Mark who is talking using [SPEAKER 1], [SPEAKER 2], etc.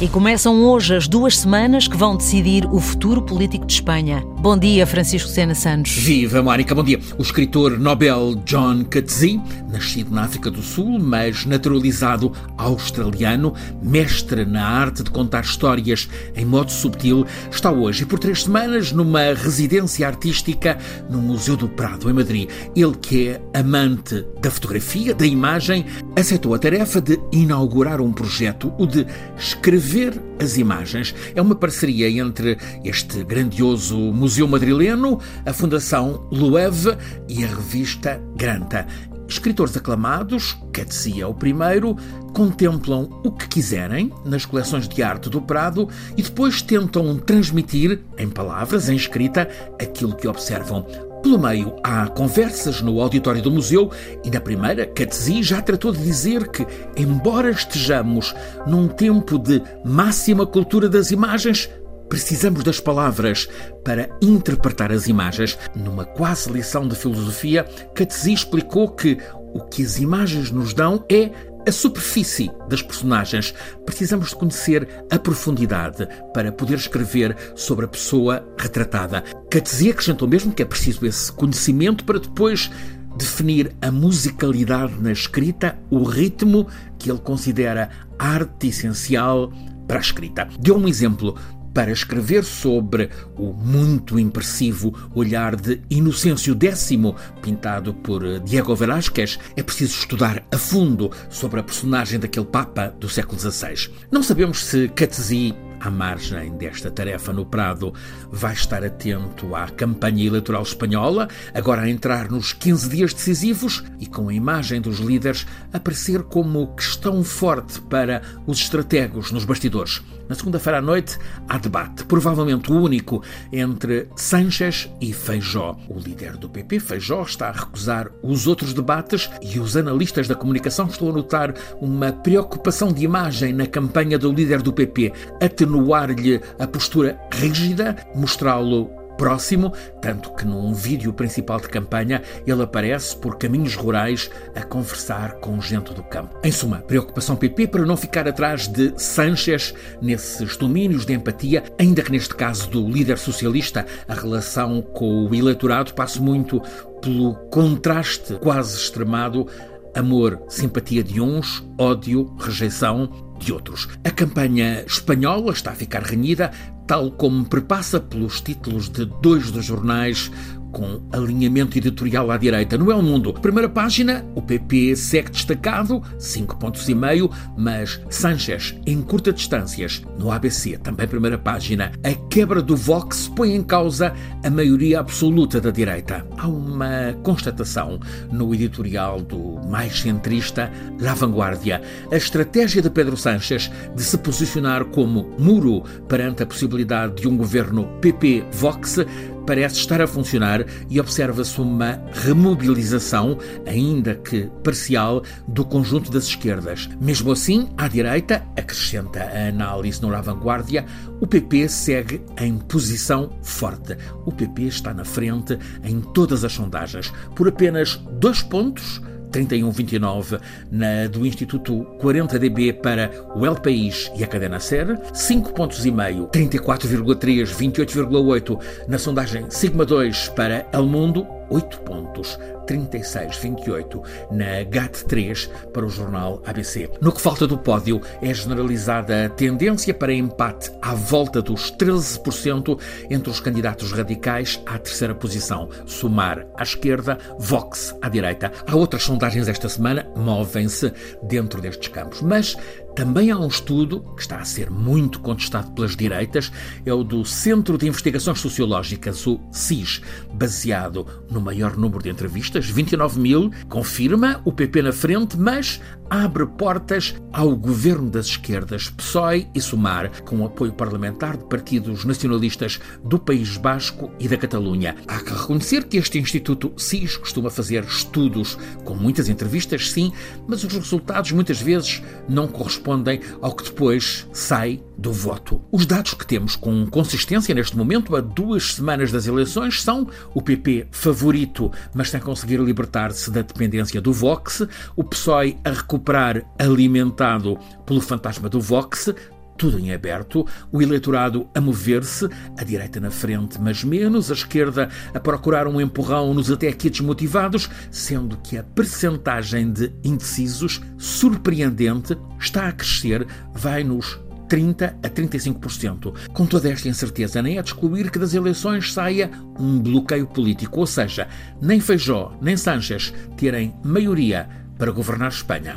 [SPEAKER 1] E começam hoje as duas semanas que vão decidir o futuro político de Espanha. Bom dia, Francisco Sena Santos.
[SPEAKER 2] Viva, Mónica, bom dia. O escritor Nobel John Coetzee, nascido na África do Sul, mas naturalizado australiano, mestre na arte de contar histórias em modo subtil, está hoje, por três semanas, numa residência artística no Museu do Prado, em Madrid. Ele que é amante da fotografia, da imagem, aceitou a tarefa de inaugurar um projeto, o de escrever ver as imagens. É uma parceria entre este grandioso Museu Madrileno, a Fundação Loewe e a revista Granta. Escritores aclamados, Coetzee é o primeiro, contemplam o que quiserem nas coleções de arte do Prado e depois tentam transmitir, em palavras, em escrita, aquilo que observam. Pelo meio, há conversas no auditório do museu e na primeira, Catzí já tratou de dizer que, embora estejamos num tempo de máxima cultura das imagens, precisamos das palavras para interpretar as imagens. Numa quase lição de filosofia, Catzí explicou que o que as imagens nos dão é a superfície das personagens. Precisamos de conhecer a profundidade para poder escrever sobre a pessoa retratada. Catzia acrescentou mesmo que é preciso esse conhecimento para depois definir a musicalidade na escrita, o ritmo que ele considera arte essencial para a escrita. Deu um exemplo para escrever sobre o muito impressivo olhar de Inocêncio X, pintado por Diego Velázquez, é preciso estudar a fundo sobre a personagem daquele Papa do século XVI. Não sabemos se Catesie à margem desta tarefa no Prado, vai estar atento à campanha eleitoral espanhola, agora a entrar nos 15 dias decisivos e com a imagem dos líderes aparecer como questão forte para os estrategos nos bastidores. Na segunda-feira à noite há debate, provavelmente o único, entre Sánchez e Feijó. O líder do PP, Feijó, está a recusar os outros debates e os analistas da comunicação estão a notar uma preocupação de imagem na campanha do líder do PP, atenuar-lhe a postura rígida, mostrá-lo próximo, tanto que num vídeo principal de campanha ele aparece por caminhos rurais a conversar com gente do campo. Em suma, preocupação PP para não ficar atrás de Sanchez nesses domínios de empatia, ainda que neste caso do líder socialista, a relação com o eleitorado passe muito pelo contraste quase extremado amor, simpatia de uns, ódio, rejeição de outros. A campanha espanhola está a ficar renhida, tal como prepassa pelos títulos de dois dos jornais com alinhamento editorial à direita. No El Mundo, primeira página, o PP segue destacado, 5 pontos e meio, mas Sanchez em curta distâncias. No ABC, também primeira página, a quebra do Vox põe em causa a maioria absoluta da direita. Há uma constatação no editorial do mais centrista La Vanguardia. A estratégia de Pedro Sánchez de se posicionar como muro perante a possibilidade de um governo PP-Vox parece estar a funcionar e observa-se uma remobilização, ainda que parcial, do conjunto das esquerdas. Mesmo assim, à direita, acrescenta a análise no La Vanguardia, o PP segue em posição forte. O PP está na frente em todas as sondagens, por apenas dois pontos 3129 na, do Instituto 40DB para o El País e a Cadena Ser, 5 pontos e meio, 34,3, 28,8 na sondagem Sigma 2 para El Mundo, 8 pontos, 36,28 na GAT3 para o jornal ABC. No que falta do pódio, é generalizada a tendência para empate à volta dos 13% entre os candidatos radicais à terceira posição, Sumar à esquerda, Vox à direita. Há outras sondagens esta semana movem-se dentro destes campos, mas também há um estudo que está a ser muito contestado pelas direitas, é o do Centro de Investigações Sociológicas, o CIS, baseado no maior número de entrevistas, 29 mil, confirma o PP na frente, mas abre portas ao governo das esquerdas, PSOE e Sumar, com apoio parlamentar de partidos nacionalistas do País Basco e da Catalunha. Há que reconhecer que este Instituto CIS costuma fazer estudos com muitas entrevistas, sim, mas os resultados muitas vezes não correspondem ao que depois sai do voto. Os dados que temos com consistência neste momento, a duas semanas das eleições, são o PP favorito, mas sem conseguir libertar-se da dependência do Vox, o PSOE a recuperar alimentado pelo fantasma do Vox, tudo em aberto, o eleitorado a mover-se, a direita na frente, mas menos, a esquerda a procurar um empurrão nos até aqui desmotivados, sendo que a percentagem de indecisos, surpreendente, está a crescer, vai nos 30% a 35%. Com toda esta incerteza, nem é de excluir que das eleições saia um bloqueio político, ou seja, nem Feijó nem Sánchez terem maioria para governar Espanha.